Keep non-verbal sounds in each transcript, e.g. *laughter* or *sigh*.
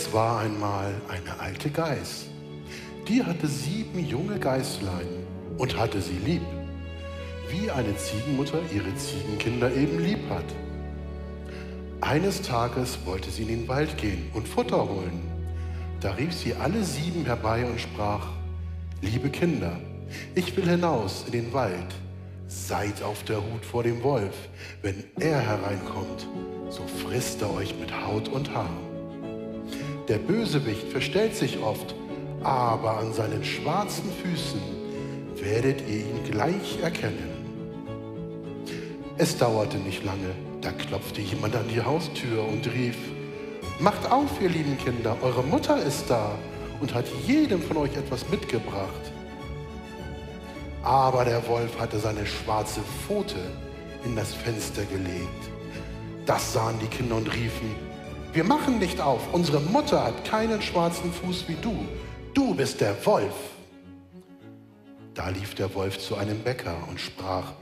Es war einmal eine alte Geiß. Die hatte sieben junge Geißlein und hatte sie lieb, wie eine Ziegenmutter ihre Ziegenkinder eben lieb hat. Eines Tages wollte sie in den Wald gehen und Futter holen. Da rief sie alle sieben herbei und sprach, liebe Kinder, ich will hinaus in den Wald. Seid auf der Hut vor dem Wolf. Wenn er hereinkommt, so frisst er euch mit Haut und Haar. Der Bösewicht verstellt sich oft, aber an seinen schwarzen Füßen werdet ihr ihn gleich erkennen. Es dauerte nicht lange, da klopfte jemand an die Haustür und rief, Macht auf, ihr lieben Kinder, eure Mutter ist da und hat jedem von euch etwas mitgebracht. Aber der Wolf hatte seine schwarze Pfote in das Fenster gelegt. Das sahen die Kinder und riefen, wir machen nicht auf. Unsere Mutter hat keinen schwarzen Fuß wie du. Du bist der Wolf. Da lief der Wolf zu einem Bäcker und sprach,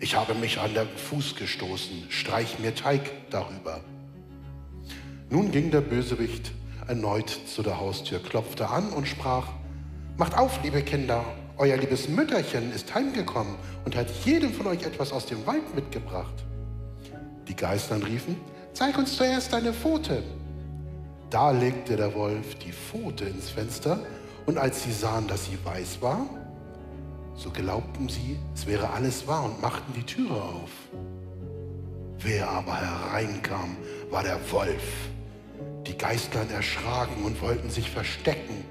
ich habe mich an den Fuß gestoßen, streich mir Teig darüber. Nun ging der Bösewicht erneut zu der Haustür, klopfte an und sprach, macht auf, liebe Kinder, euer liebes Mütterchen ist heimgekommen und hat jedem von euch etwas aus dem Wald mitgebracht. Die Geistern riefen, zeig uns zuerst deine Pfote. Da legte der Wolf die Pfote ins Fenster und als sie sahen, dass sie weiß war, so glaubten sie, es wäre alles wahr und machten die Türe auf. Wer aber hereinkam, war der Wolf. Die Geistlein erschraken und wollten sich verstecken.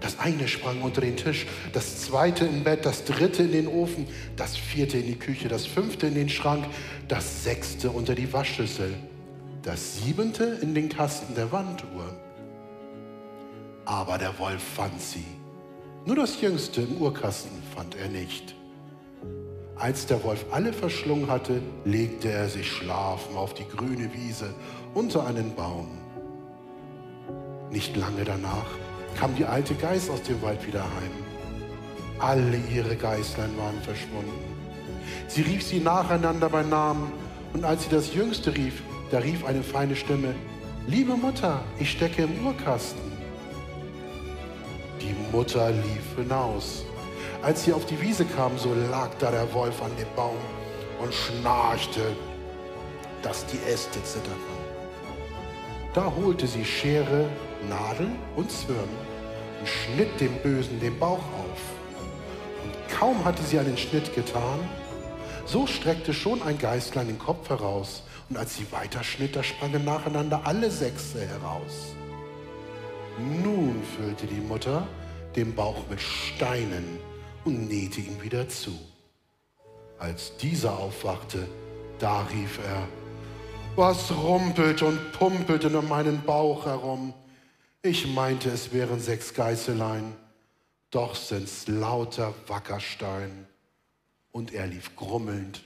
Das eine sprang unter den Tisch, das zweite im Bett, das dritte in den Ofen, das vierte in die Küche, das fünfte in den Schrank, das sechste unter die Waschschüssel das siebente in den Kasten der Wanduhr. Aber der Wolf fand sie. Nur das jüngste im Uhrkasten fand er nicht. Als der Wolf alle verschlungen hatte, legte er sich schlafen auf die grüne Wiese unter einen Baum. Nicht lange danach kam die alte Geiß aus dem Wald wieder heim. Alle ihre Geißlein waren verschwunden. Sie rief sie nacheinander bei Namen und als sie das Jüngste rief, da rief eine feine Stimme, liebe Mutter, ich stecke im Uhrkasten. Die Mutter lief hinaus. Als sie auf die Wiese kam, so lag da der Wolf an dem Baum und schnarchte, dass die Äste zitterten. Da holte sie Schere, Nadel und Zwirn und schnitt dem Bösen den Bauch auf. Und kaum hatte sie einen Schnitt getan, so streckte schon ein Geistlein den Kopf heraus und als sie weiterschnitt, da sprangen nacheinander alle Sechse heraus. Nun füllte die Mutter den Bauch mit Steinen und nähte ihn wieder zu. Als dieser aufwachte, da rief er, was rumpelt und pumpelt in meinem Bauch herum? Ich meinte, es wären sechs Geißelein, doch sind's lauter Wackerstein. Und er lief grummelnd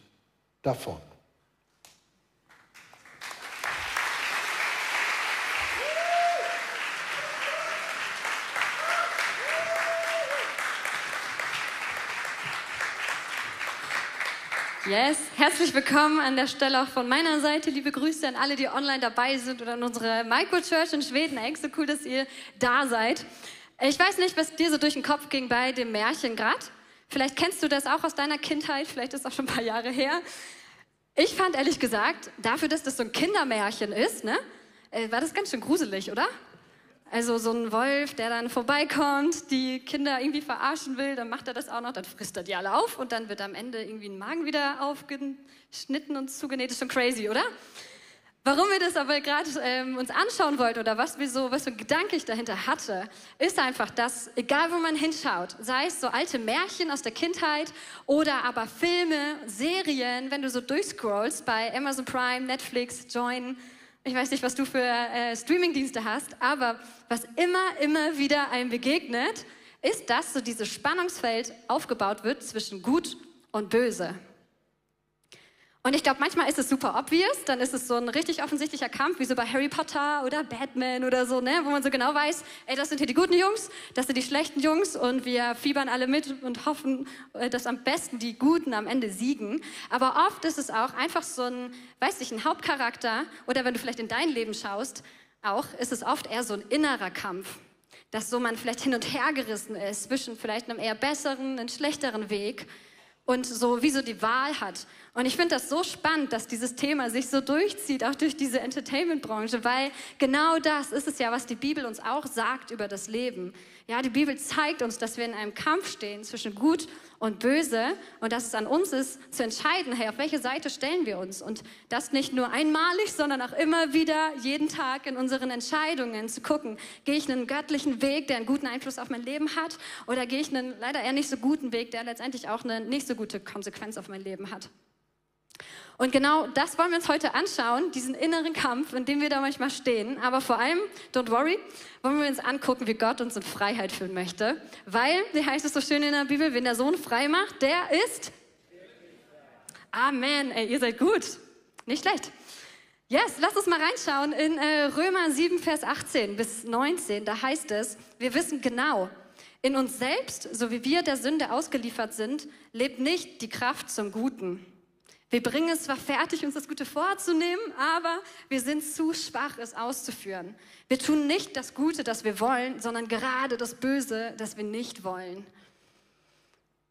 davon. Yes, herzlich willkommen an der Stelle auch von meiner Seite. Liebe Grüße an alle, die online dabei sind oder an unsere Microchurch in Schweden. Echt so cool, dass ihr da seid. Ich weiß nicht, was dir so durch den Kopf ging bei dem Märchen gerade. Vielleicht kennst du das auch aus deiner Kindheit, vielleicht ist es auch schon ein paar Jahre her. Ich fand ehrlich gesagt, dafür, dass das so ein Kindermärchen ist, ne, äh, war das ganz schön gruselig, oder? Also so ein Wolf, der dann vorbeikommt, die Kinder irgendwie verarschen will, dann macht er das auch noch, dann frisst er die alle auf und dann wird am Ende irgendwie ein Magen wieder aufgeschnitten und zugenäht. Ist schon crazy, oder? Warum wir das aber gerade ähm, uns anschauen wollten oder was wir so, was für ein Gedanke ich dahinter hatte, ist einfach, dass egal wo man hinschaut, sei es so alte Märchen aus der Kindheit oder aber Filme, Serien, wenn du so durchscrollst bei Amazon Prime, Netflix, Join, ich weiß nicht, was du für äh, Streamingdienste hast, aber was immer, immer wieder einem begegnet, ist, dass so dieses Spannungsfeld aufgebaut wird zwischen Gut und Böse. Und ich glaube, manchmal ist es super obvious, dann ist es so ein richtig offensichtlicher Kampf, wie so bei Harry Potter oder Batman oder so, ne? wo man so genau weiß, ey, das sind hier die guten Jungs, das sind die schlechten Jungs und wir fiebern alle mit und hoffen, äh, dass am besten die Guten am Ende siegen. Aber oft ist es auch einfach so ein, weiß ich, ein Hauptcharakter oder wenn du vielleicht in dein Leben schaust, auch ist es oft eher so ein innerer Kampf dass so man vielleicht hin und her gerissen ist zwischen vielleicht einem eher besseren, einem schlechteren Weg und so wie so die Wahl hat. Und ich finde das so spannend, dass dieses Thema sich so durchzieht, auch durch diese Entertainment-Branche, weil genau das ist es ja, was die Bibel uns auch sagt über das Leben. Ja, die Bibel zeigt uns, dass wir in einem Kampf stehen zwischen Gut und Böse und dass es an uns ist, zu entscheiden, hey, auf welche Seite stellen wir uns? Und das nicht nur einmalig, sondern auch immer wieder, jeden Tag in unseren Entscheidungen zu gucken, gehe ich einen göttlichen Weg, der einen guten Einfluss auf mein Leben hat, oder gehe ich einen leider eher nicht so guten Weg, der letztendlich auch eine nicht so gute Konsequenz auf mein Leben hat? Und genau das wollen wir uns heute anschauen, diesen inneren Kampf, in dem wir da manchmal stehen. Aber vor allem, don't worry, wollen wir uns angucken, wie Gott uns in Freiheit führen möchte. Weil, wie heißt es so schön in der Bibel, wenn der Sohn frei macht, der ist. Amen. Ey, ihr seid gut. Nicht schlecht. Yes, lass uns mal reinschauen in äh, Römer 7, Vers 18 bis 19. Da heißt es, wir wissen genau, in uns selbst, so wie wir der Sünde ausgeliefert sind, lebt nicht die Kraft zum Guten. Wir bringen es zwar fertig, uns das Gute vorzunehmen, aber wir sind zu schwach, es auszuführen. Wir tun nicht das Gute, das wir wollen, sondern gerade das Böse, das wir nicht wollen.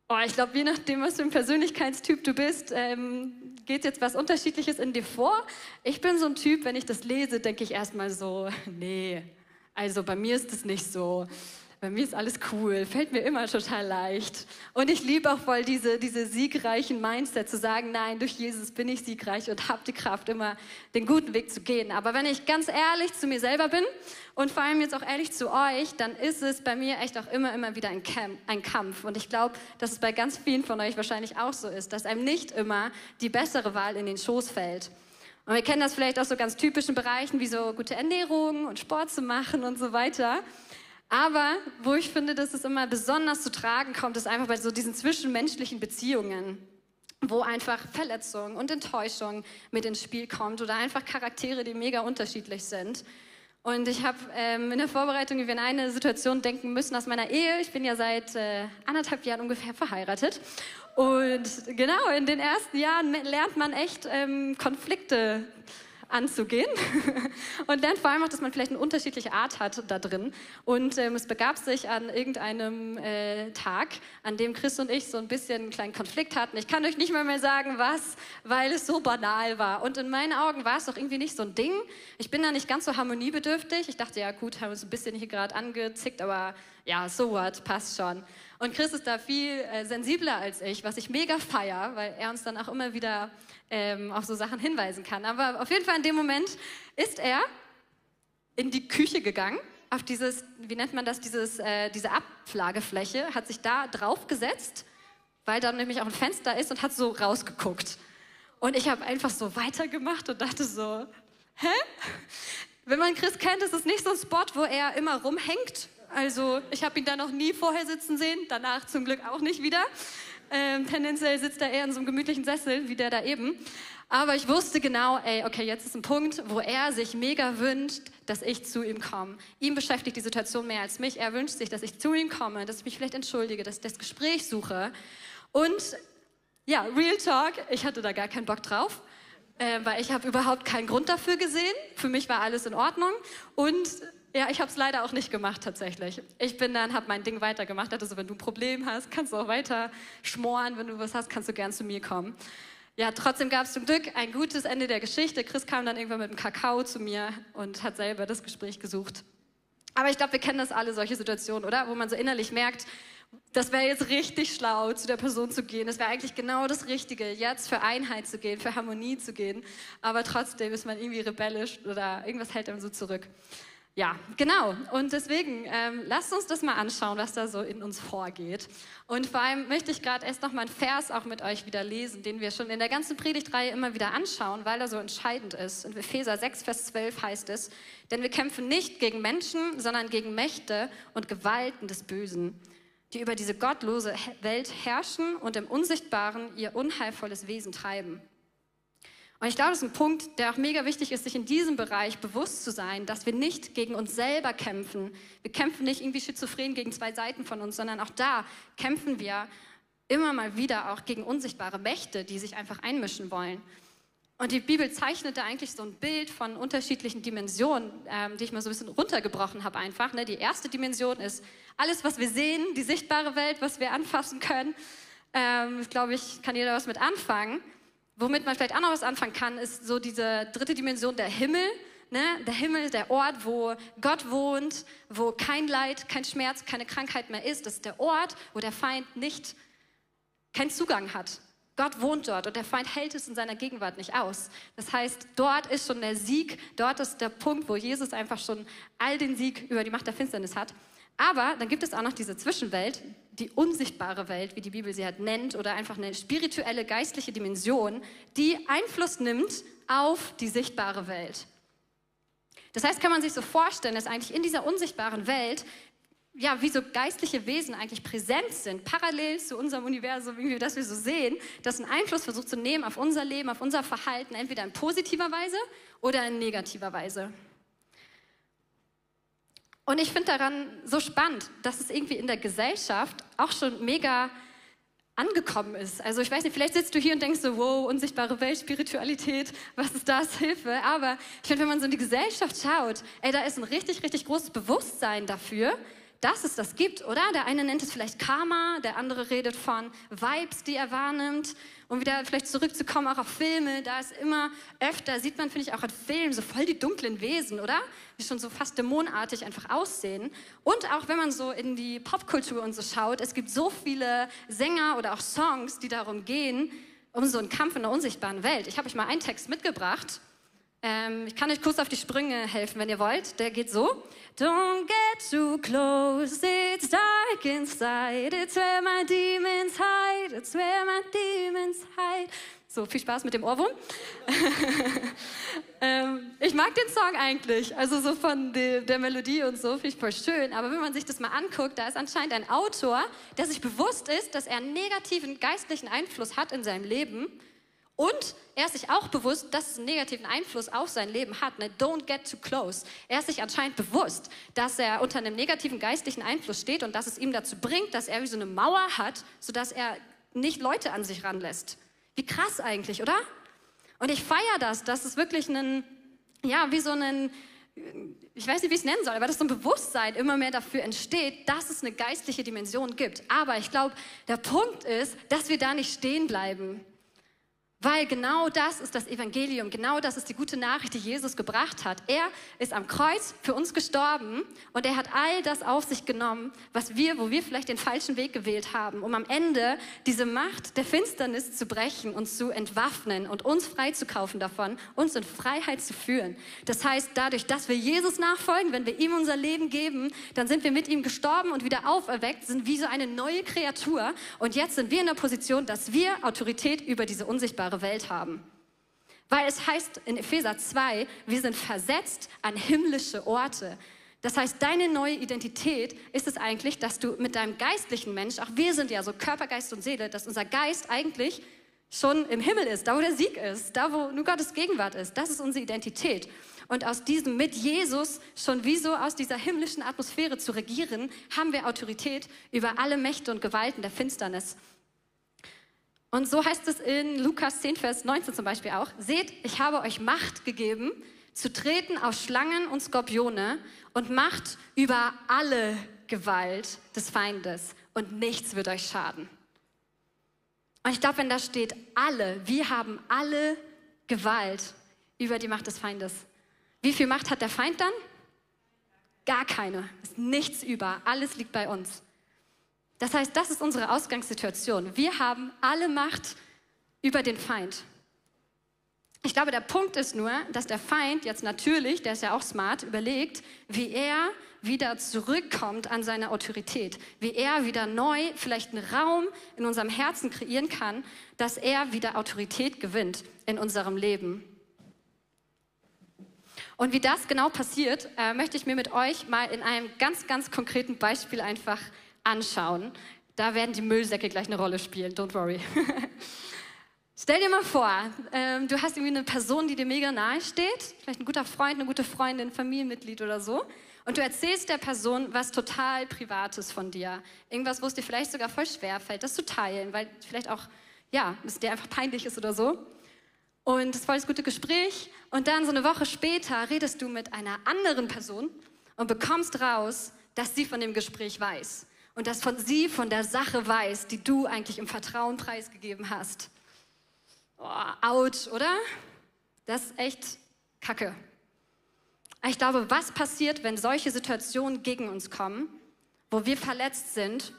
Oh, ich glaube, je nachdem, was für ein Persönlichkeitstyp du bist, ähm, geht jetzt was Unterschiedliches in dir vor. Ich bin so ein Typ, wenn ich das lese, denke ich erstmal so, *laughs* nee, also bei mir ist es nicht so bei mir ist alles cool, fällt mir immer total leicht. Und ich liebe auch voll diese, diese siegreichen Mindset, zu sagen, nein, durch Jesus bin ich siegreich und habe die Kraft, immer den guten Weg zu gehen. Aber wenn ich ganz ehrlich zu mir selber bin und vor allem jetzt auch ehrlich zu euch, dann ist es bei mir echt auch immer, immer wieder ein, Camp, ein Kampf. Und ich glaube, dass es bei ganz vielen von euch wahrscheinlich auch so ist, dass einem nicht immer die bessere Wahl in den Schoß fällt. Und wir kennen das vielleicht aus so ganz typischen Bereichen wie so gute Ernährung und Sport zu machen und so weiter. Aber wo ich finde, dass es immer besonders zu tragen kommt, ist einfach bei so diesen zwischenmenschlichen Beziehungen, wo einfach Verletzung und Enttäuschung mit ins Spiel kommt oder einfach Charaktere, die mega unterschiedlich sind. Und ich habe ähm, in der Vorbereitung über eine Situation denken müssen aus meiner Ehe. Ich bin ja seit äh, anderthalb Jahren ungefähr verheiratet. Und genau, in den ersten Jahren lernt man echt ähm, Konflikte anzugehen *laughs* und lernt vor allem auch, dass man vielleicht eine unterschiedliche Art hat da drin. Und ähm, es begab sich an irgendeinem äh, Tag, an dem Chris und ich so ein bisschen einen kleinen Konflikt hatten. Ich kann euch nicht mal mehr sagen, was, weil es so banal war. Und in meinen Augen war es doch irgendwie nicht so ein Ding. Ich bin da nicht ganz so harmoniebedürftig. Ich dachte, ja gut, haben wir uns ein bisschen hier gerade angezickt, aber ja, so what, passt schon. Und Chris ist da viel äh, sensibler als ich, was ich mega feier, weil er uns dann auch immer wieder ähm, auf so Sachen hinweisen kann. Aber auf jeden Fall in dem Moment ist er in die Küche gegangen, auf dieses, wie nennt man das, dieses, äh, diese Ablagefläche, hat sich da drauf gesetzt, weil da nämlich auch ein Fenster ist und hat so rausgeguckt. Und ich habe einfach so weitergemacht und dachte so, hä? Wenn man Chris kennt, ist es nicht so ein Spot, wo er immer rumhängt. Also ich habe ihn da noch nie vorher sitzen sehen, danach zum Glück auch nicht wieder. Ähm, tendenziell sitzt er eher in so einem gemütlichen Sessel wie der da eben. Aber ich wusste genau, ey, okay, jetzt ist ein Punkt, wo er sich mega wünscht, dass ich zu ihm komme. Ihm beschäftigt die Situation mehr als mich. Er wünscht sich, dass ich zu ihm komme, dass ich mich vielleicht entschuldige, dass ich das Gespräch suche. Und ja, Real Talk, ich hatte da gar keinen Bock drauf. Äh, weil ich habe überhaupt keinen Grund dafür gesehen. Für mich war alles in Ordnung. Und ja, ich habe es leider auch nicht gemacht tatsächlich. Ich bin dann, habe mein Ding weitergemacht. Also wenn du ein Problem hast, kannst du auch weiter schmoren. Wenn du was hast, kannst du gern zu mir kommen. Ja, trotzdem gab es zum Glück ein gutes Ende der Geschichte. Chris kam dann irgendwann mit dem Kakao zu mir und hat selber das Gespräch gesucht. Aber ich glaube, wir kennen das alle, solche Situationen, oder? Wo man so innerlich merkt, Das wäre jetzt richtig schlau, zu der Person zu gehen. Das wäre eigentlich genau das Richtige, jetzt für Einheit zu gehen, für Harmonie zu gehen. Aber trotzdem ist man irgendwie rebellisch oder irgendwas hält einem so zurück. Ja, genau. Und deswegen ähm, lasst uns das mal anschauen, was da so in uns vorgeht. Und vor allem möchte ich gerade erst noch mal einen Vers auch mit euch wieder lesen, den wir schon in der ganzen Predigtreihe immer wieder anschauen, weil er so entscheidend ist. In Epheser 6, Vers 12 heißt es, denn wir kämpfen nicht gegen Menschen, sondern gegen Mächte und Gewalten des Bösen, die über diese gottlose Welt herrschen und im Unsichtbaren ihr unheilvolles Wesen treiben. Und ich glaube, das ist ein Punkt, der auch mega wichtig ist, sich in diesem Bereich bewusst zu sein, dass wir nicht gegen uns selber kämpfen. Wir kämpfen nicht irgendwie schizophren gegen zwei Seiten von uns, sondern auch da kämpfen wir immer mal wieder auch gegen unsichtbare Mächte, die sich einfach einmischen wollen. Und die Bibel zeichnet da eigentlich so ein Bild von unterschiedlichen Dimensionen, ähm, die ich mal so ein bisschen runtergebrochen habe einfach. Ne? Die erste Dimension ist alles, was wir sehen, die sichtbare Welt, was wir anfassen können. Ähm, glaube ich, kann jeder was mit anfangen. Womit man vielleicht auch noch was anfangen kann, ist so diese dritte Dimension, der Himmel. Ne? Der Himmel, der Ort, wo Gott wohnt, wo kein Leid, kein Schmerz, keine Krankheit mehr ist. Das ist der Ort, wo der Feind nicht keinen Zugang hat. Gott wohnt dort und der Feind hält es in seiner Gegenwart nicht aus. Das heißt, dort ist schon der Sieg, dort ist der Punkt, wo Jesus einfach schon all den Sieg über die Macht der Finsternis hat. Aber dann gibt es auch noch diese Zwischenwelt, die unsichtbare Welt, wie die Bibel sie halt nennt, oder einfach eine spirituelle, geistliche Dimension, die Einfluss nimmt auf die sichtbare Welt. Das heißt, kann man sich so vorstellen, dass eigentlich in dieser unsichtbaren Welt ja, wie so geistliche Wesen eigentlich präsent sind, parallel zu unserem Universum, wie wir das so sehen, das einen Einfluss versucht zu nehmen auf unser Leben, auf unser Verhalten, entweder in positiver Weise oder in negativer Weise. Und ich finde daran so spannend, dass es irgendwie in der Gesellschaft auch schon mega angekommen ist. Also ich weiß nicht, vielleicht sitzt du hier und denkst so, wow, unsichtbare Welt, Spiritualität, was ist das, *laughs* Hilfe. Aber ich finde, wenn man so in die Gesellschaft schaut, ey, da ist ein richtig, richtig großes Bewusstsein dafür, dass es das gibt, oder? Der eine nennt es vielleicht Karma, der andere redet von Vibes, die er wahrnimmt. Um wieder vielleicht zurückzukommen, auch auf Filme, da ist immer öfter, sieht man, finde ich, auch in Filmen so voll die dunklen Wesen, oder? Die schon so fast dämonartig einfach aussehen. Und auch wenn man so in die Popkultur und so schaut, es gibt so viele Sänger oder auch Songs, die darum gehen, um so einen Kampf in der unsichtbaren Welt. Ich habe euch mal einen Text mitgebracht. Ähm, ich kann euch kurz auf die Sprünge helfen, wenn ihr wollt. Der geht so. Don't get too close, it's dark inside. It's where my demons hide, it's where my demons hide. So, viel Spaß mit dem Ohrwurm. *laughs* ähm, ich mag den Song eigentlich, also so von de, der Melodie und so, finde ich voll schön. Aber wenn man sich das mal anguckt, da ist anscheinend ein Autor, der sich bewusst ist, dass er einen negativen geistlichen Einfluss hat in seinem Leben und er ist sich auch bewusst, dass es einen negativen Einfluss auf sein Leben hat. Ne? Don't get too close. Er ist sich anscheinend bewusst, dass er unter einem negativen geistlichen Einfluss steht und dass es ihm dazu bringt, dass er wie so eine Mauer hat, sodass er nicht Leute an sich ranlässt. Wie krass eigentlich, oder? Und ich feiere das, dass es wirklich ein, ja, wie so ein, ich weiß nicht, wie ich es nennen soll, aber dass so ein Bewusstsein immer mehr dafür entsteht, dass es eine geistliche Dimension gibt. Aber ich glaube, der Punkt ist, dass wir da nicht stehen bleiben. Weil genau das ist das Evangelium, genau das ist die gute Nachricht, die Jesus gebracht hat. Er ist am Kreuz für uns gestorben und er hat all das auf sich genommen, was wir, wo wir vielleicht den falschen Weg gewählt haben, um am Ende diese Macht der Finsternis zu brechen, uns zu entwaffnen und uns freizukaufen davon, uns in Freiheit zu führen. Das heißt, dadurch, dass wir Jesus nachfolgen, wenn wir ihm unser Leben geben, dann sind wir mit ihm gestorben und wieder auferweckt, sind wie so eine neue Kreatur und jetzt sind wir in der Position, dass wir Autorität über diese unsichtbare unsichtbare Welt haben. Weil es heißt in Epheser 2, wir sind versetzt an himmlische Orte. Das heißt, deine neue Identität ist es eigentlich, dass du mit deinem geistlichen Mensch, auch wir sind ja so Körper, Geist und Seele, dass unser Geist eigentlich schon im Himmel ist, da wo der Sieg ist, da wo nur Gottes Gegenwart ist. Das ist unsere Identität. Und aus diesem mit Jesus schon wie so aus dieser himmlischen Atmosphäre zu regieren, haben wir Autorität über alle Mächte und Gewalten der Finsternis. Und so heißt es in Lukas 10, Vers 19 zum Beispiel auch, seht, ich habe euch Macht gegeben, zu treten auf Schlangen und Skorpione und Macht über alle Gewalt des Feindes und nichts wird euch schaden. Und ich glaube, wenn da steht alle, wir haben alle Gewalt über die Macht des Feindes. Wie viel Macht hat der Feind dann? Gar keine. Ist nichts über. Alles liegt bei uns. Das heißt, das ist unsere Ausgangssituation. Wir haben alle Macht über den Feind. Ich glaube, der Punkt ist nur, dass der Feind jetzt natürlich, der ist ja auch smart, überlegt, wie er wieder zurückkommt an seine Autorität, wie er wieder neu vielleicht einen Raum in unserem Herzen kreieren kann, dass er wieder Autorität gewinnt in unserem Leben. Und wie das genau passiert, äh, möchte ich mir mit euch mal in einem ganz, ganz konkreten Beispiel einfach anschauen. Da werden die Müllsäcke gleich eine Rolle spielen, don't worry. *laughs* Stell dir mal vor, ähm, du hast irgendwie eine Person, die dir mega nahe steht, vielleicht ein guter Freund, eine gute Freundin, Familienmitglied oder so, und du erzählst der Person was total Privates von dir. Irgendwas, wo es dir vielleicht sogar voll schwer fällt, das zu teilen, weil vielleicht auch, ja, es dir einfach peinlich ist oder so. Und es war das gute Gespräch. Und dann so eine Woche später redest du mit einer anderen Person und bekommst raus, dass sie von dem Gespräch weiß. Und dass von sie von der Sache weiß, die du eigentlich im Vertrauen preisgegeben hast oh, out, oder? Das ist echt Kacke. Ich glaube, was passiert, wenn solche Situationen gegen uns kommen, wo wir verletzt sind?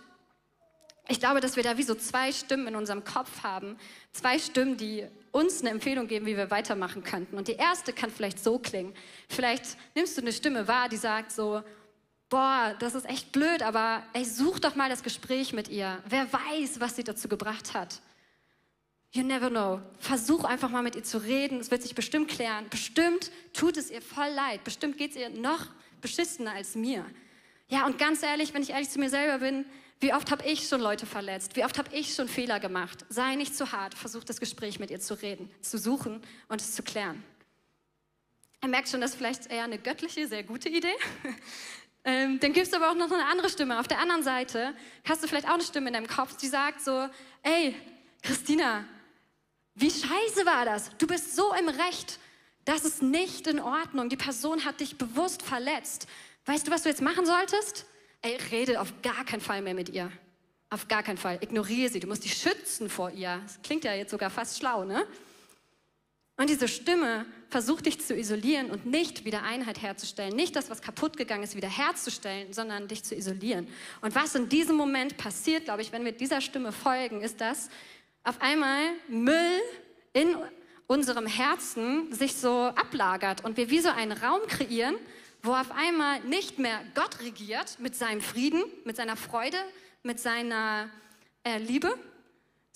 Ich glaube, dass wir da wie so zwei Stimmen in unserem Kopf haben. Zwei Stimmen, die uns eine Empfehlung geben, wie wir weitermachen könnten. Und die erste kann vielleicht so klingen. Vielleicht nimmst du eine Stimme wahr, die sagt so, boah, das ist echt blöd, aber ey, such doch mal das Gespräch mit ihr. Wer weiß, was sie dazu gebracht hat. You never know. Versuch einfach mal mit ihr zu reden. Es wird sich bestimmt klären. Bestimmt tut es ihr voll leid. Bestimmt geht es ihr noch beschissener als mir. Ja, und ganz ehrlich, wenn ich ehrlich zu mir selber bin, wie oft habe ich schon Leute verletzt? Wie oft habe ich schon Fehler gemacht? Sei nicht zu hart. Versuch das Gespräch mit ihr zu reden, zu suchen und es zu klären. Er merkt schon, das ist vielleicht eher eine göttliche, sehr gute Idee. *laughs* ähm, dann gibt es aber auch noch eine andere Stimme. Auf der anderen Seite hast du vielleicht auch eine Stimme in deinem Kopf, die sagt so, ey, Christina, wie scheiße war das? Du bist so im Recht. Das ist nicht in Ordnung. Die Person hat dich bewusst verletzt. Weißt du, was du jetzt machen solltest? Ey, rede auf gar keinen Fall mehr mit ihr. Auf gar keinen Fall. Ignoriere sie. Du musst dich schützen vor ihr. Das klingt ja jetzt sogar fast schlau, ne? Und diese Stimme versucht dich zu isolieren und nicht wieder Einheit herzustellen. Nicht das, was kaputt gegangen ist, wieder herzustellen, sondern dich zu isolieren. Und was in diesem Moment passiert, glaube ich, wenn wir dieser Stimme folgen, ist das, auf einmal Müll in unserem Herzen sich so ablagert und wir wie so einen Raum kreieren, wo auf einmal nicht mehr Gott regiert mit seinem Frieden, mit seiner Freude, mit seiner äh, Liebe,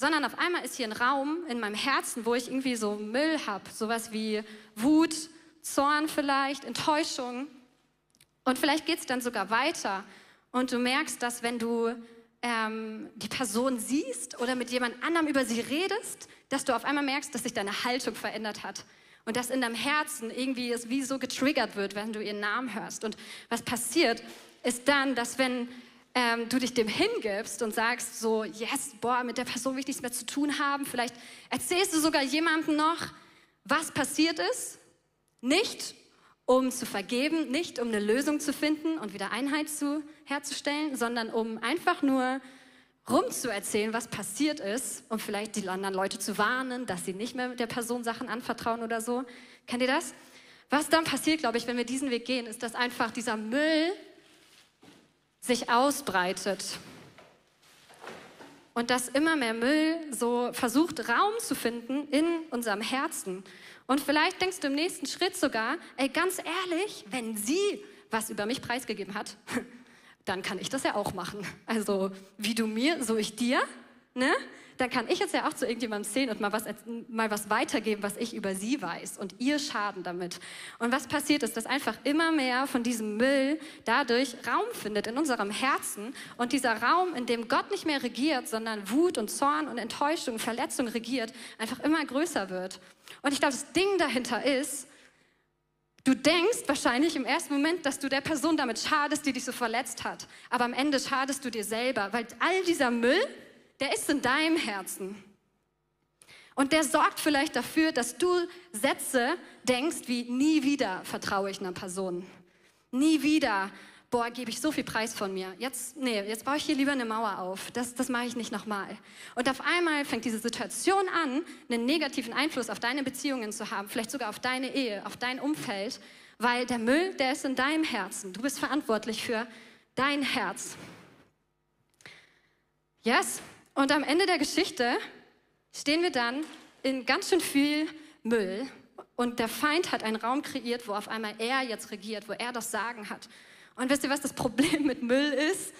sondern auf einmal ist hier ein Raum in meinem Herzen, wo ich irgendwie so Müll habe, sowas wie Wut, Zorn vielleicht, Enttäuschung. Und vielleicht geht es dann sogar weiter und du merkst, dass wenn du ähm, die Person siehst oder mit jemand anderem über sie redest, dass du auf einmal merkst, dass sich deine Haltung verändert hat. Und dass in deinem Herzen irgendwie es wie so getriggert wird, wenn du ihren Namen hörst. Und was passiert, ist dann, dass wenn ähm, du dich dem hingibst und sagst so, yes, boah, mit der Person will ich nichts mehr zu tun haben, vielleicht erzählst du sogar jemandem noch, was passiert ist, nicht um zu vergeben, nicht um eine Lösung zu finden und wieder Einheit zu, herzustellen, sondern um einfach nur rumzuerzählen, was passiert ist und vielleicht die anderen Leute zu warnen, dass sie nicht mehr der Person Sachen anvertrauen oder so. Kennt ihr das? Was dann passiert, glaube ich, wenn wir diesen Weg gehen, ist, dass einfach dieser Müll sich ausbreitet und dass immer mehr Müll so versucht, Raum zu finden in unserem Herzen. Und vielleicht denkst du im nächsten Schritt sogar, ey, ganz ehrlich, wenn sie was über mich preisgegeben hat, *laughs* dann kann ich das ja auch machen. Also wie du mir, so ich dir, ne? Dann kann ich jetzt ja auch zu irgendjemandem sehen und mal was, mal was weitergeben, was ich über sie weiß und ihr Schaden damit. Und was passiert ist, dass einfach immer mehr von diesem Müll dadurch Raum findet in unserem Herzen und dieser Raum, in dem Gott nicht mehr regiert, sondern Wut und Zorn und Enttäuschung, Verletzung regiert, einfach immer größer wird. Und ich glaube, das Ding dahinter ist, Du denkst wahrscheinlich im ersten Moment, dass du der Person damit schadest, die dich so verletzt hat. Aber am Ende schadest du dir selber, weil all dieser Müll, der ist in deinem Herzen. Und der sorgt vielleicht dafür, dass du Sätze denkst wie nie wieder vertraue ich einer Person. Nie wieder boah, gebe ich so viel Preis von mir. Jetzt, nee, jetzt baue ich hier lieber eine Mauer auf. Das, das mache ich nicht nochmal. Und auf einmal fängt diese Situation an, einen negativen Einfluss auf deine Beziehungen zu haben, vielleicht sogar auf deine Ehe, auf dein Umfeld, weil der Müll, der ist in deinem Herzen. Du bist verantwortlich für dein Herz. Yes. Und am Ende der Geschichte stehen wir dann in ganz schön viel Müll. Und der Feind hat einen Raum kreiert, wo auf einmal er jetzt regiert, wo er das Sagen hat. Und wisst ihr, was das Problem mit Müll ist?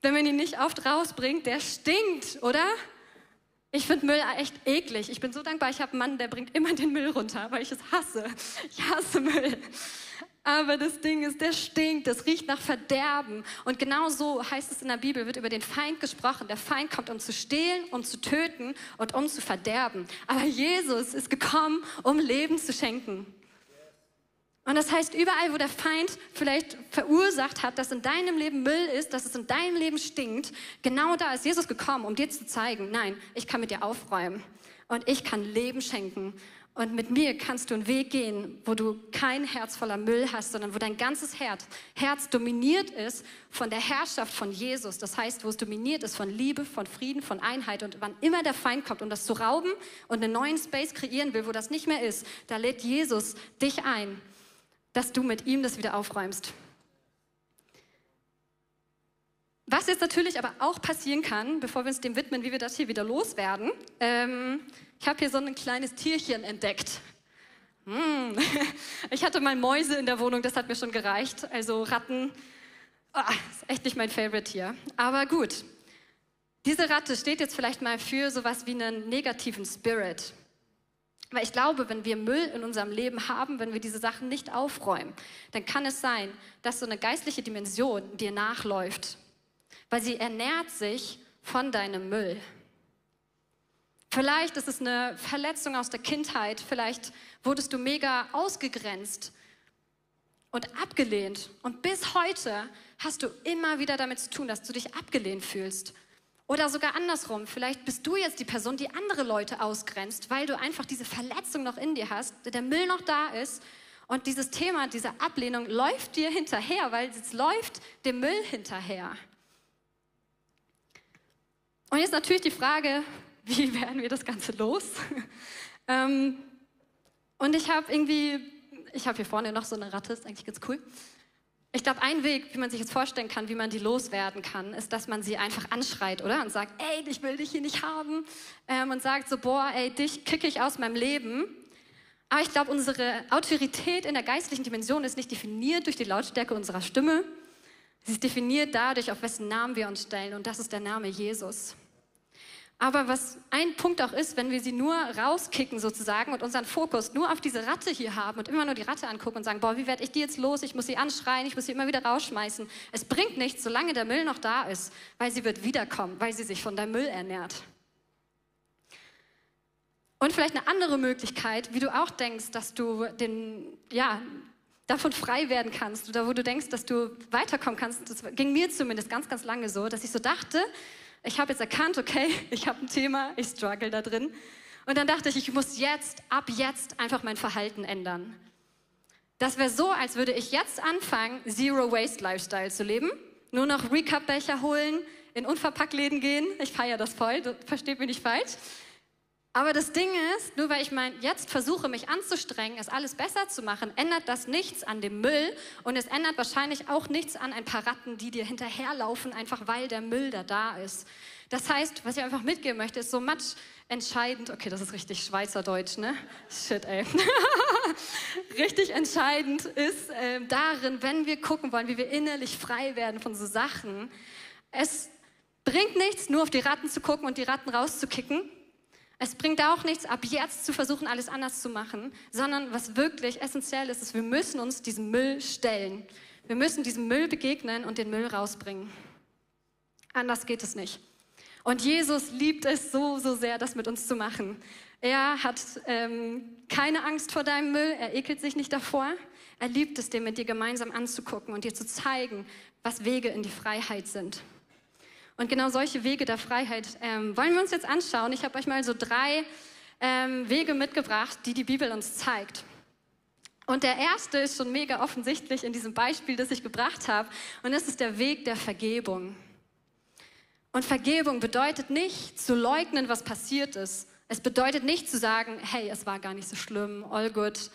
Wenn man ihn nicht oft rausbringt, der stinkt, oder? Ich finde Müll echt eklig. Ich bin so dankbar, ich habe einen Mann, der bringt immer den Müll runter, weil ich es hasse. Ich hasse Müll. Aber das Ding ist, der stinkt, das riecht nach Verderben. Und genau so heißt es in der Bibel, wird über den Feind gesprochen. Der Feind kommt, um zu stehlen, um zu töten und um zu verderben. Aber Jesus ist gekommen, um Leben zu schenken. Und das heißt, überall, wo der Feind vielleicht verursacht hat, dass in deinem Leben Müll ist, dass es in deinem Leben stinkt, genau da ist Jesus gekommen, um dir zu zeigen, nein, ich kann mit dir aufräumen und ich kann Leben schenken. Und mit mir kannst du einen Weg gehen, wo du kein Herz voller Müll hast, sondern wo dein ganzes Herz, Herz dominiert ist von der Herrschaft von Jesus. Das heißt, wo es dominiert ist von Liebe, von Frieden, von Einheit. Und wann immer der Feind kommt, um das zu rauben und einen neuen Space kreieren will, wo das nicht mehr ist, da lädt Jesus dich ein dass du mit ihm das wieder aufräumst. Was jetzt natürlich aber auch passieren kann, bevor wir uns dem widmen, wie wir das hier wieder loswerden, ähm, ich habe hier so ein kleines Tierchen entdeckt. Hm. *laughs* Ich hatte mal Mäuse in der Wohnung, das hat mir schon gereicht. Also Ratten, oh, ist echt nicht mein Favorite hier. Aber gut, diese Ratte steht jetzt vielleicht mal für sowas wie einen negativen Spirit. Weil ich glaube, wenn wir Müll in unserem Leben haben, wenn wir diese Sachen nicht aufräumen, dann kann es sein, dass so eine geistliche Dimension dir nachläuft, weil sie ernährt sich von deinem Müll. Vielleicht ist es eine Verletzung aus der Kindheit, vielleicht wurdest du mega ausgegrenzt und abgelehnt. Und bis heute hast du immer wieder damit zu tun, dass du dich abgelehnt fühlst oder sogar andersrum, vielleicht bist du jetzt die Person, die andere Leute ausgrenzt, weil du einfach diese Verletzung noch in dir hast, der Müll noch da ist und dieses Thema, diese Ablehnung läuft dir hinterher, weil es läuft dem Müll hinterher. Und jetzt natürlich die Frage, wie werden wir das Ganze los? *laughs* ähm, und ich habe irgendwie, ich habe hier vorne noch so eine Ratte, ist eigentlich ganz cool. Ich glaube, ein Weg, wie man sich jetzt vorstellen kann, wie man die loswerden kann, ist, dass man sie einfach anschreit, oder? Und sagt, ey, ich will dich hier nicht haben. Ähm, und sagt so, boah, ey, dich kicke ich aus meinem Leben. Aber ich glaube, unsere Autorität in der geistlichen Dimension ist nicht definiert durch die Lautstärke unserer Stimme. Sie ist definiert dadurch, auf wessen Namen wir uns stellen. Und das ist der Name Jesus. Aber was ein Punkt auch ist, wenn wir sie nur rauskicken sozusagen und unseren Fokus nur auf diese Ratte hier haben und immer nur die Ratte angucken und sagen, boah, wie werde ich die jetzt los? Ich muss sie anschreien, ich muss sie immer wieder rausschmeißen. Es bringt nichts, solange der Müll noch da ist, weil sie wird wiederkommen, weil sie sich von deinem Müll ernährt. Und vielleicht eine andere Möglichkeit, wie du auch denkst, dass du den, ja, davon frei werden kannst oder wo du denkst, dass du weiterkommen kannst. Das ging mir zumindest ganz, ganz lange so, dass ich so dachte, ich habe jetzt erkannt, okay, *laughs* ich habe ein Thema, ich struggle da drin. Und dann dachte ich, ich muss jetzt, ab jetzt einfach mein Verhalten ändern. Das wäre so, als würde ich jetzt anfangen, Zero Waste Lifestyle zu leben. Nur noch Recap-Becher holen, in Unverpacktläden gehen. Ich feiere das voll, versteht mich nicht falsch. Aber das Ding ist, nur weil ich mein, jetzt versuche, mich anzustrengen, es alles besser zu machen, ändert das nichts an dem Müll und es ändert wahrscheinlich auch nichts an ein paar Ratten, die dir hinterherlaufen, einfach weil der Müll da da ist. Das heißt, was ich einfach mitgeben möchte, ist so much entscheidend, okay, das ist richtig Schweizerdeutsch, ne? Shit, ey. *laughs* richtig entscheidend ist äh, darin, wenn wir gucken wollen, wie wir innerlich frei werden von so Sachen, es bringt nichts, nur auf die Ratten zu gucken und die Ratten rauszukicken, es bringt auch nichts, ab jetzt zu versuchen, alles anders zu machen, sondern was wirklich essentiell ist, ist, wir müssen uns diesem Müll stellen. Wir müssen diesem Müll begegnen und den Müll rausbringen. Anders geht es nicht. Und Jesus liebt es so, so sehr, das mit uns zu machen. Er hat ähm, keine Angst vor deinem Müll, er ekelt sich nicht davor. Er liebt es, den mit dir gemeinsam anzugucken und dir zu zeigen, was Wege in die Freiheit sind. Und genau solche Wege der Freiheit ähm, wollen wir uns jetzt anschauen. Ich habe euch mal so drei ähm, Wege mitgebracht, die die Bibel uns zeigt. Und der erste ist schon mega offensichtlich in diesem Beispiel, das ich gebracht habe. Und das ist der Weg der Vergebung. Und Vergebung bedeutet nicht zu leugnen, was passiert ist. Es bedeutet nicht zu sagen, hey, es war gar nicht so schlimm, all good.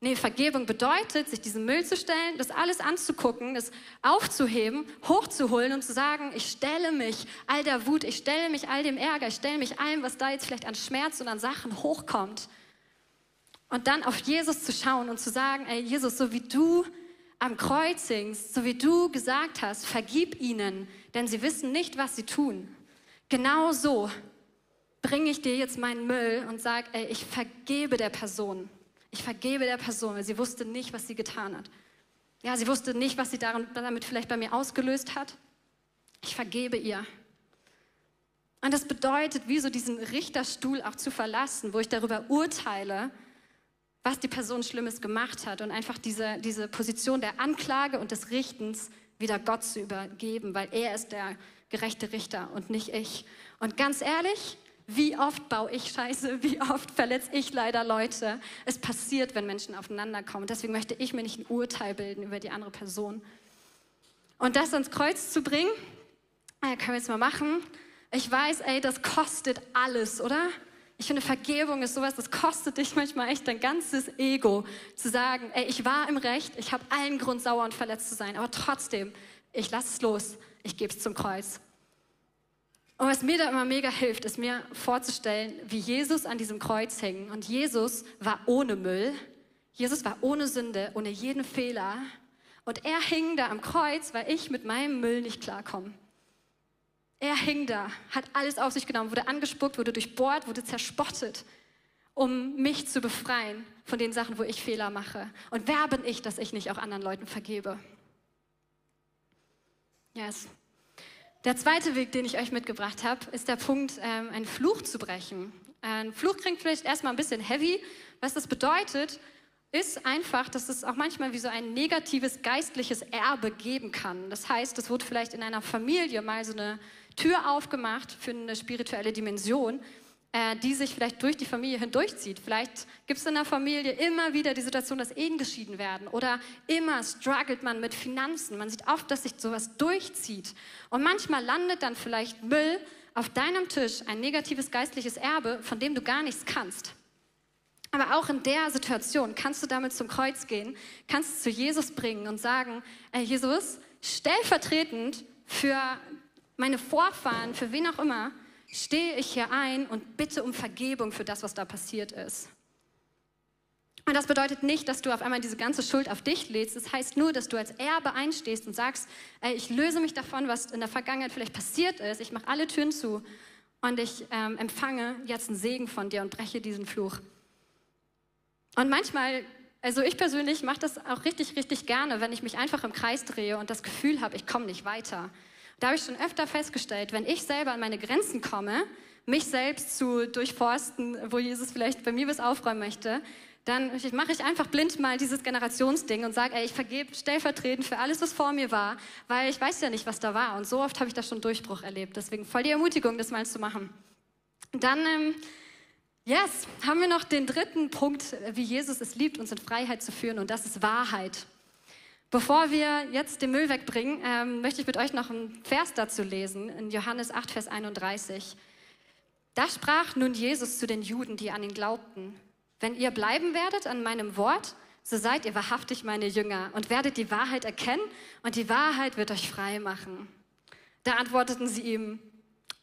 Nee, Vergebung bedeutet, sich diesen Müll zu stellen, das alles anzugucken, das aufzuheben, hochzuholen und zu sagen, ich stelle mich all der Wut, ich stelle mich all dem Ärger, ich stelle mich allem, was da jetzt vielleicht an Schmerz und an Sachen hochkommt. Und dann auf Jesus zu schauen und zu sagen, ey Jesus, so wie du am Kreuz hingst, so wie du gesagt hast, vergib ihnen, denn sie wissen nicht, was sie tun. Genau so bringe ich dir jetzt meinen Müll und sage, ey, ich vergebe der Person. Ich vergebe der Person, weil sie wusste nicht, was sie getan hat. Ja, sie wusste nicht, was sie damit vielleicht bei mir ausgelöst hat. Ich vergebe ihr. Und das bedeutet, wie so diesen Richterstuhl auch zu verlassen, wo ich darüber urteile, was die Person Schlimmes gemacht hat und einfach diese, diese Position der Anklage und des Richtens wieder Gott zu übergeben, weil er ist der gerechte Richter und nicht ich. Und ganz ehrlich, wie oft baue ich Scheiße, wie oft verletze ich leider Leute. Es passiert, wenn Menschen aufeinander kommen. Deswegen möchte ich mir nicht ein Urteil bilden über die andere Person. Und das ans Kreuz zu bringen, äh, können wir jetzt mal machen. Ich weiß, ey, das kostet alles, oder? Ich finde, Vergebung ist sowas, das kostet dich manchmal echt dein ganzes Ego, zu sagen, ey, ich war im Recht, ich habe allen Grund, sauer und verletzt zu sein, aber trotzdem, ich lasse es los, ich gebe es zum Kreuz. Und was mir da immer mega hilft, ist mir vorzustellen, wie Jesus an diesem Kreuz hing. Und Jesus war ohne Müll, Jesus war ohne Sünde, ohne jeden Fehler. Und er hing da am Kreuz, weil ich mit meinem Müll nicht klarkomme. Er hing da, hat alles auf sich genommen, wurde angespuckt, wurde durchbohrt, wurde zerspottet, um mich zu befreien von den Sachen, wo ich Fehler mache. Und wer bin ich, dass ich nicht auch anderen Leuten vergebe? Yes. Der zweite Weg, den ich euch mitgebracht habe, ist der Punkt, ähm, einen Fluch zu brechen. Ein Fluch klingt vielleicht erstmal ein bisschen heavy. Was das bedeutet, ist einfach, dass es auch manchmal wie so ein negatives geistliches Erbe geben kann. Das heißt, es wurde vielleicht in einer Familie mal so eine Tür aufgemacht für eine spirituelle Dimension, äh, die sich vielleicht durch die Familie hindurchzieht. Vielleicht gibt es in der Familie immer wieder die Situation, dass Ehen geschieden werden oder immer struggelt man mit Finanzen. Man sieht oft, dass sich sowas durchzieht. Und manchmal landet dann vielleicht Müll auf deinem Tisch, ein negatives geistliches Erbe, von dem du gar nichts kannst. Aber auch in der Situation kannst du damit zum Kreuz gehen, kannst es zu Jesus bringen und sagen, ey Jesus, stellvertretend für meine Vorfahren, für wen auch immer, stehe ich hier ein und bitte um Vergebung für das, was da passiert ist. Und das bedeutet nicht, dass du auf einmal diese ganze Schuld auf dich lädst. Das heißt nur, dass du als Erbe einstehst und sagst, ey, ich löse mich davon, was in der Vergangenheit vielleicht passiert ist. Ich mache alle Türen zu und ich ähm, empfange jetzt einen Segen von dir und breche diesen Fluch. Und manchmal, also ich persönlich mache das auch richtig, richtig gerne, wenn ich mich einfach im Kreis drehe und das Gefühl habe, ich komme nicht weiter. Da habe ich schon öfter festgestellt, wenn ich selber an meine Grenzen komme, mich selbst zu durchforsten, wo Jesus vielleicht bei mir was aufräumen möchte, dann mache ich einfach blind mal dieses Generationsding und sage, ey, ich vergebe stellvertretend für alles, was vor mir war, weil ich weiß ja nicht, was da war. Und so oft habe ich da schon Durchbruch erlebt. Deswegen voll die Ermutigung, das mal zu machen. Dann, ähm, yes, haben wir noch den dritten Punkt, wie Jesus es liebt, uns in Freiheit zu führen, und das ist Wahrheit. Bevor wir jetzt den Müll wegbringen, ähm, möchte ich mit euch noch einen Vers dazu lesen, in Johannes 8, Vers 31. Da sprach nun Jesus zu den Juden, die an ihn glaubten, wenn ihr bleiben werdet an meinem Wort, so seid ihr wahrhaftig meine Jünger und werdet die Wahrheit erkennen und die Wahrheit wird euch frei machen. Da antworteten sie ihm,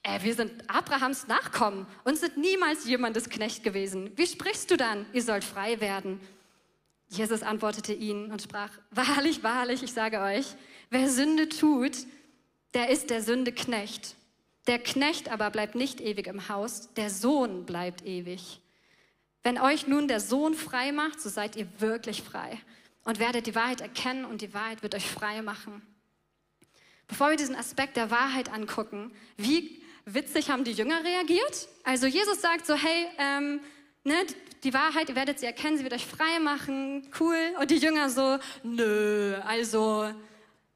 äh, wir sind Abrahams Nachkommen und sind niemals jemandes Knecht gewesen. Wie sprichst du dann, ihr sollt frei werden? Jesus antwortete ihnen und sprach, wahrlich, wahrlich, ich sage euch, wer Sünde tut, der ist der Sünde Knecht. Der Knecht aber bleibt nicht ewig im Haus, der Sohn bleibt ewig. Wenn euch nun der Sohn frei macht, so seid ihr wirklich frei und werdet die Wahrheit erkennen und die Wahrheit wird euch frei machen. Bevor wir diesen Aspekt der Wahrheit angucken, wie witzig haben die Jünger reagiert? Also Jesus sagt so, hey, ähm, ne, die Wahrheit, ihr werdet sie erkennen, sie wird euch frei machen, cool. Und die Jünger so, nö, also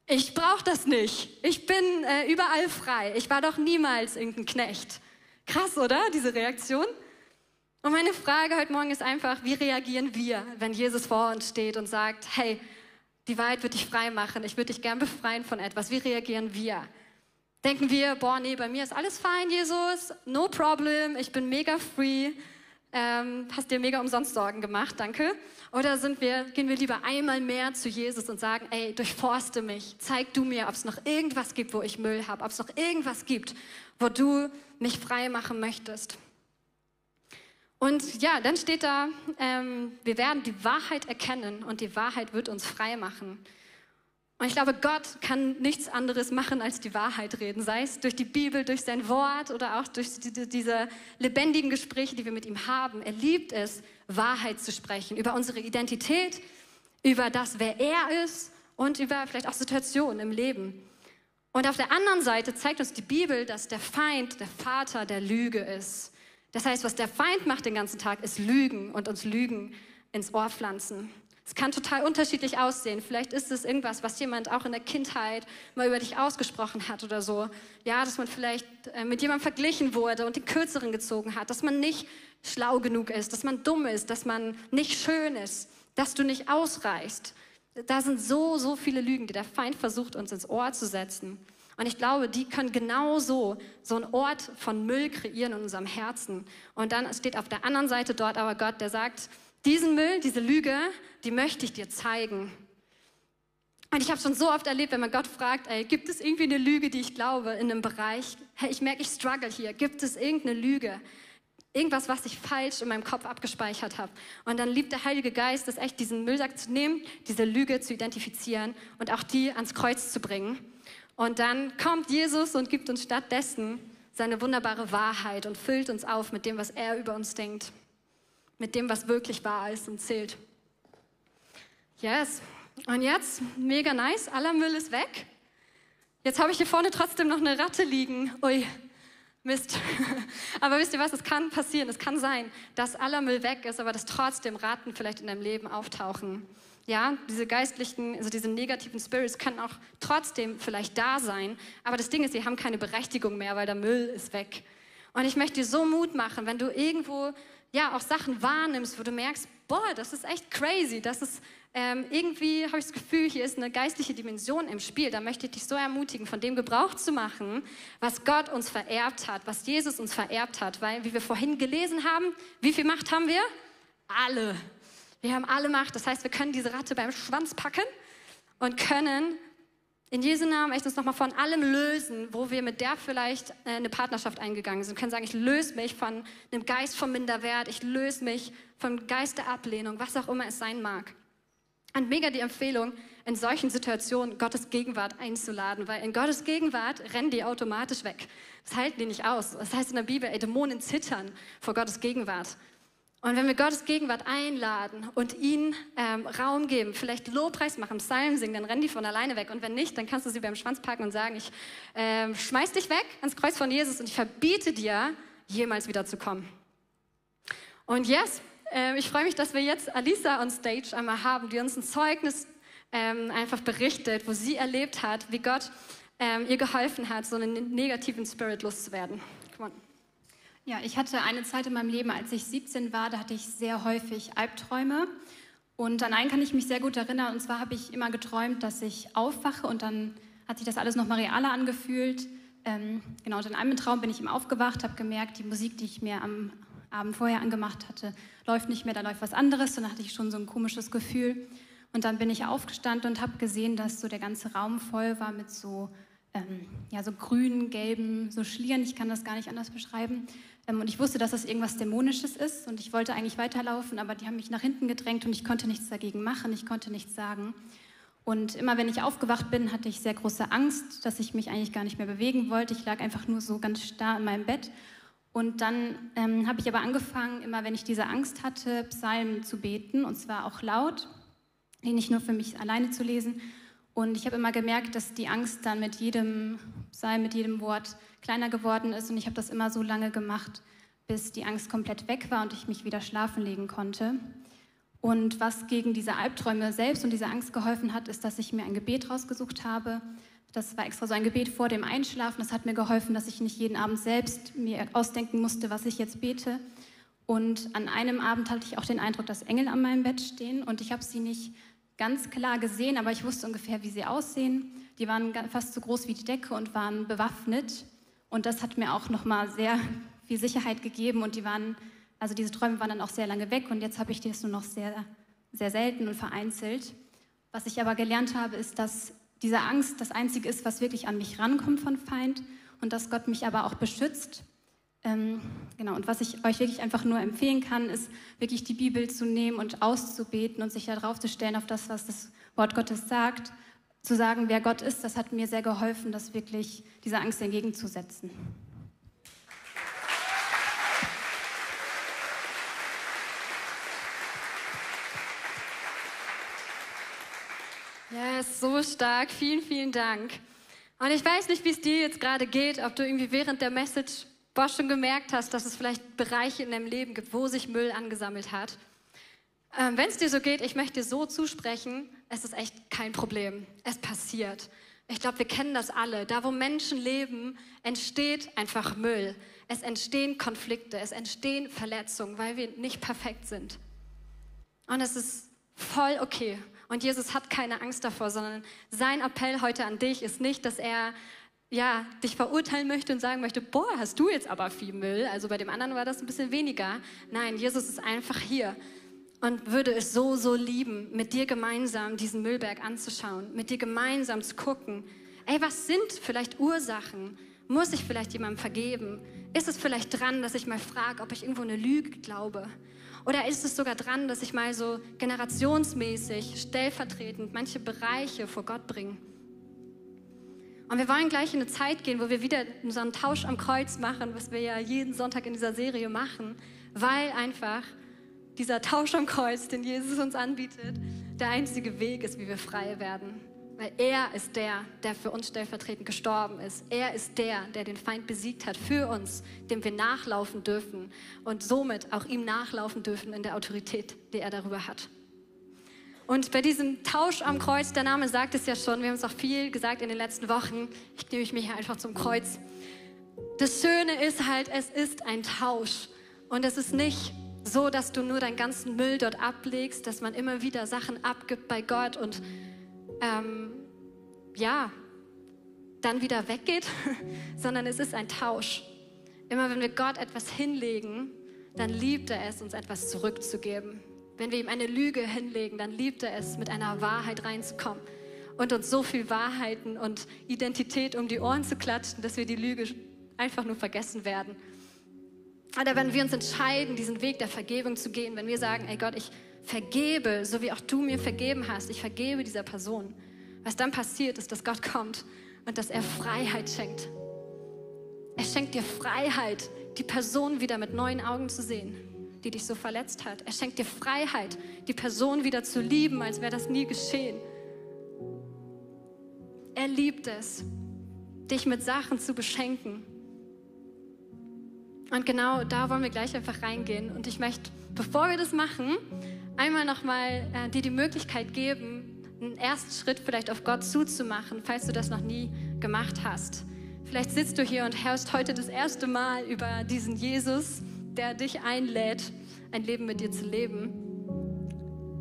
ich brauche das nicht. Ich bin äh, überall frei. Ich war doch niemals irgendein Knecht. Krass, oder? Diese Reaktion. Und meine Frage heute Morgen ist einfach, wie reagieren wir, wenn Jesus vor uns steht und sagt, hey, die Wahrheit wird dich frei machen, ich würde dich gern befreien von etwas. Wie reagieren wir? Denken wir, boah, nee, bei mir ist alles fein, Jesus, no problem, ich bin mega free ähm, hast dir mega umsonst Sorgen gemacht, danke. Oder sind wir, gehen wir lieber einmal mehr zu Jesus und sagen, ey, durchforste mich, zeig du mir, ob es noch irgendwas gibt, wo ich Müll habe, ob es noch irgendwas gibt, wo du mich frei machen möchtest. Und ja, dann steht da, ähm, wir werden die Wahrheit erkennen und die Wahrheit wird uns frei machen. Und ich glaube, Gott kann nichts anderes machen, als die Wahrheit reden, sei es durch die Bibel, durch sein Wort oder auch durch diese lebendigen Gespräche, die wir mit ihm haben. Er liebt es, Wahrheit zu sprechen über unsere Identität, über das, wer er ist und über vielleicht auch Situationen im Leben. Und auf der anderen Seite zeigt uns die Bibel, dass der Feind der Vater der Lüge ist. Das heißt, was der Feind macht den ganzen Tag, ist Lügen und uns Lügen ins Ohr pflanzen. Es kann total unterschiedlich aussehen. Vielleicht ist es irgendwas, was jemand auch in der Kindheit mal über dich ausgesprochen hat oder so. Ja, dass man vielleicht äh, mit jemandem verglichen wurde und den Kürzeren gezogen hat, dass man nicht schlau genug ist, dass man dumm ist, dass man nicht schön ist, dass du nicht ausreichst. Da sind so, so viele Lügen, die der Feind versucht, uns ins Ohr zu setzen. Und ich glaube, die können genauso so einen Ort von Müll kreieren in unserem Herzen. Und dann steht auf der anderen Seite dort aber Gott, der sagt, diesen Müll, diese Lüge, die möchte ich dir zeigen. Und ich habe schon so oft erlebt, wenn man Gott fragt, ey, gibt es irgendwie eine Lüge, die ich glaube in einem Bereich? Hey, ich merke, ich struggle hier. Gibt es irgendeine Lüge? Irgendwas, was ich falsch in meinem Kopf abgespeichert habe. Und dann liebt der Heilige Geist es echt, diesen Müllsack zu nehmen, diese Lüge zu identifizieren und auch die ans Kreuz zu bringen. Und dann kommt Jesus und gibt uns stattdessen seine wunderbare Wahrheit und füllt uns auf mit dem, was er über uns denkt mit dem, was wirklich wahr ist und zählt. Yes. Und jetzt, mega nice, aller Müll ist weg. Jetzt habe ich hier vorne trotzdem noch eine Ratte liegen. Ui, Mist. *laughs* aber wisst ihr was, es kann passieren, es kann sein, dass aller Müll weg ist, aber dass trotzdem Ratten vielleicht in deinem Leben auftauchen. Ja, diese geistlichen, also diese negativen Spirits können auch trotzdem vielleicht da sein, aber das Ding ist, sie haben keine Berechtigung mehr, weil der Müll ist weg. Und ich möchte dir so Mut machen, wenn du irgendwo ja auch Sachen wahrnimmst, wo du merkst, boah, das ist echt crazy, das ist ähm, irgendwie habe ich das Gefühl, hier ist eine geistliche Dimension im Spiel. Da möchte ich dich so ermutigen, von dem Gebrauch zu machen, was Gott uns vererbt hat, was Jesus uns vererbt hat. Weil, wie wir vorhin gelesen haben, wie viel Macht haben wir? Alle. Wir haben alle Macht. Das heißt, wir können diese Ratte beim Schwanz packen und können in Jesu Namen echt uns nochmal von allem lösen, wo wir mit der vielleicht äh, eine Partnerschaft eingegangen sind. Wir können sagen, ich löse mich von einem Geist vom Minderwert, ich löse mich vom Geist der Ablehnung, was auch immer es sein mag. Und mega die Empfehlung, in solchen Situationen Gottes Gegenwart einzuladen, weil in Gottes Gegenwart rennen die automatisch weg. Das halten die nicht aus. Das heißt in der Bibel, ey, Dämonen zittern vor Gottes Gegenwart. Und wenn wir Gottes Gegenwart einladen und ihnen ähm, Raum geben, vielleicht Lobpreis machen, Psalm singen, dann rennen die von alleine weg. Und wenn nicht, dann kannst du sie beim Schwanz packen und sagen, ich äh, schmeiß dich weg ans Kreuz von Jesus und ich verbiete dir, jemals wieder zu kommen. Und yes, äh, ich freue mich, dass wir jetzt Alisa on Stage einmal haben, die uns ein Zeugnis ähm, einfach berichtet, wo sie erlebt hat, wie Gott ähm, ihr geholfen hat, so einen negativen Spirit loszuwerden. Ja, ich hatte eine Zeit in meinem Leben, als ich 17 war, da hatte ich sehr häufig Albträume. Und an einen kann ich mich sehr gut erinnern. Und zwar habe ich immer geträumt, dass ich aufwache und dann hat sich das alles nochmal realer angefühlt. Ähm, genau, und in einem Traum bin ich eben aufgewacht, habe gemerkt, die Musik, die ich mir am Abend vorher angemacht hatte, läuft nicht mehr, da läuft was anderes. Und dann hatte ich schon so ein komisches Gefühl. Und dann bin ich aufgestanden und habe gesehen, dass so der ganze Raum voll war mit so, ähm, ja, so grünen, gelben, so Schlieren. Ich kann das gar nicht anders beschreiben. Ähm, und ich wusste, dass das irgendwas Dämonisches ist und ich wollte eigentlich weiterlaufen, aber die haben mich nach hinten gedrängt und ich konnte nichts dagegen machen, ich konnte nichts sagen. Und immer wenn ich aufgewacht bin, hatte ich sehr große Angst, dass ich mich eigentlich gar nicht mehr bewegen wollte. Ich lag einfach nur so ganz starr in meinem Bett. Und dann ähm, habe ich aber angefangen, immer wenn ich diese Angst hatte, Psalmen zu beten, und zwar auch laut, die nicht nur für mich alleine zu lesen. Und ich habe immer gemerkt, dass die Angst dann mit jedem Psalm, mit jedem Wort kleiner geworden ist. Und ich habe das immer so lange gemacht, bis die Angst komplett weg war und ich mich wieder schlafen legen konnte. Und was gegen diese Albträume selbst und diese Angst geholfen hat, ist, dass ich mir ein Gebet rausgesucht habe. Das war extra so ein Gebet vor dem Einschlafen. Das hat mir geholfen, dass ich nicht jeden Abend selbst mir ausdenken musste, was ich jetzt bete. Und an einem Abend hatte ich auch den Eindruck, dass Engel an meinem Bett stehen und ich habe sie nicht ganz klar gesehen, aber ich wusste ungefähr, wie sie aussehen. Die waren fast so groß wie die Decke und waren bewaffnet. Und das hat mir auch nochmal sehr *laughs* viel Sicherheit gegeben und die waren Also diese Träume waren dann auch sehr lange weg und jetzt habe ich das nur noch sehr, sehr selten und vereinzelt. Was ich aber gelernt habe, ist, dass diese Angst das Einzige ist, was wirklich an mich rankommt von Feind und dass Gott mich aber auch beschützt. Ähm, genau, und was ich euch wirklich einfach nur empfehlen kann, ist wirklich die Bibel zu nehmen und auszubeten und sich darauf zu stellen, auf das, was das Wort Gottes sagt. Zu sagen, wer Gott ist, das hat mir sehr geholfen, das wirklich dieser Angst entgegenzusetzen. Ja, ist so stark. Vielen, vielen Dank. Und ich weiß nicht, wie es dir jetzt gerade geht, ob du irgendwie während der Message boah, schon gemerkt hast, dass es vielleicht Bereiche in deinem Leben gibt, wo sich Müll angesammelt hat. Ähm, Wenn es dir so geht, ich möchte dir so zusprechen, es ist echt kein Problem. Es passiert. Ich glaube, wir kennen das alle. Da, wo Menschen leben, entsteht einfach Müll. Es entstehen Konflikte, es entstehen Verletzungen, weil wir nicht perfekt sind. Und es ist voll okay. Und Jesus hat keine Angst davor, sondern sein Appell heute an dich ist nicht, dass er ja, dich verurteilen möchte und sagen möchte, boah, hast du jetzt aber viel Müll. Also bei dem anderen war das ein bisschen weniger. Nein, Jesus ist einfach hier und würde es so, so lieben, mit dir gemeinsam diesen Müllberg anzuschauen, mit dir gemeinsam zu gucken, ey, was sind vielleicht Ursachen? Muss ich vielleicht jemandem vergeben? Ist es vielleicht dran, dass ich mal frage, ob ich irgendwo eine Lüge glaube? Oder ist es sogar dran, dass ich mal so generationsmäßig, stellvertretend manche Bereiche vor Gott bringe? Und wir wollen gleich in eine Zeit gehen, wo wir wieder einen Tausch am Kreuz machen, was wir ja jeden Sonntag in dieser Serie machen, weil einfach dieser Tausch am Kreuz, den Jesus uns anbietet, der einzige Weg ist, wie wir frei werden. Weil er ist der, der für uns stellvertretend gestorben ist. Er ist der, der den Feind besiegt hat für uns, dem wir nachlaufen dürfen und somit auch ihm nachlaufen dürfen in der Autorität, die er darüber hat. Und bei diesem Tausch am Kreuz, der Name sagt es ja schon, wir haben es auch viel gesagt in den letzten Wochen, ich nehme mich hier einfach zum Kreuz. Das Schöne ist halt, es ist ein Tausch. Und es ist nicht so, dass du nur deinen ganzen Müll dort ablegst, dass man immer wieder Sachen abgibt bei Gott und ähm, ja, dann wieder weggeht, *laughs* sondern es ist ein Tausch. Immer wenn wir Gott etwas hinlegen, dann liebt er es, uns etwas zurückzugeben. Wenn wir ihm eine Lüge hinlegen, dann liebt er es, mit einer Wahrheit reinzukommen und uns so viel Wahrheiten und Identität um die Ohren zu klatschen, dass wir die Lüge einfach nur vergessen werden. Oder wenn wir uns entscheiden, diesen Weg der Vergebung zu gehen, wenn wir sagen, ey Gott, ich vergebe, so wie auch du mir vergeben hast, ich vergebe dieser Person. Was dann passiert, ist, dass Gott kommt und dass er Freiheit schenkt. Er schenkt dir Freiheit, die Person wieder mit neuen Augen zu sehen, die dich so verletzt hat. Er schenkt dir Freiheit, die Person wieder zu lieben, als wäre das nie geschehen. Er liebt es, dich mit Sachen zu beschenken. Und genau da wollen wir gleich einfach reingehen. Und ich möchte, bevor wir das machen, einmal nochmal äh, dir die Möglichkeit geben, einen ersten Schritt vielleicht auf Gott zuzumachen, falls du das noch nie gemacht hast. Vielleicht sitzt du hier und hörst heute das erste Mal über diesen Jesus, der dich einlädt, ein Leben mit dir zu leben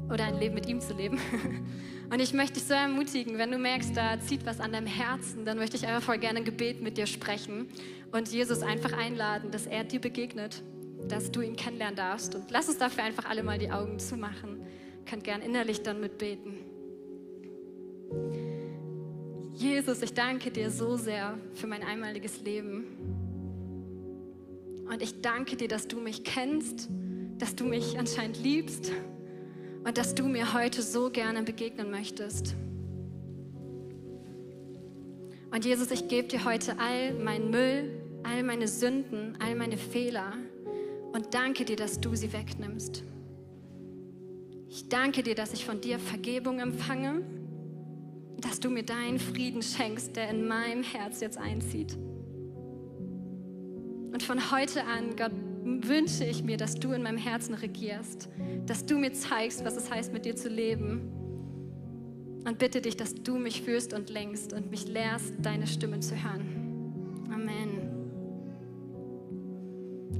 oder ein Leben mit ihm zu leben. *laughs* Und ich möchte dich so ermutigen, wenn du merkst, da zieht was an deinem Herzen, dann möchte ich einfach voll gerne ein Gebet mit dir sprechen und Jesus einfach einladen, dass er dir begegnet dass du ihn kennenlernen darfst. Und lass uns dafür einfach alle mal die Augen zumachen. Könnt gern innerlich dann mitbeten. Jesus, ich danke dir so sehr für mein einmaliges Leben. Und ich danke dir, dass du mich kennst, dass du mich anscheinend liebst und dass du mir heute so gerne begegnen möchtest. Und Jesus, ich gebe dir heute all meinen Müll, all meine Sünden, all meine Fehler und danke dir, dass du sie wegnimmst. Ich danke dir, dass ich von dir Vergebung empfange, dass du mir deinen Frieden schenkst, der in meinem Herz jetzt einzieht. Und von heute an, Gott, wünsche ich mir, dass du in meinem Herzen regierst, dass du mir zeigst, was es heißt, mit dir zu leben. Und bitte dich, dass du mich führst und lenkst und mich lehrst, deine Stimme zu hören. Amen.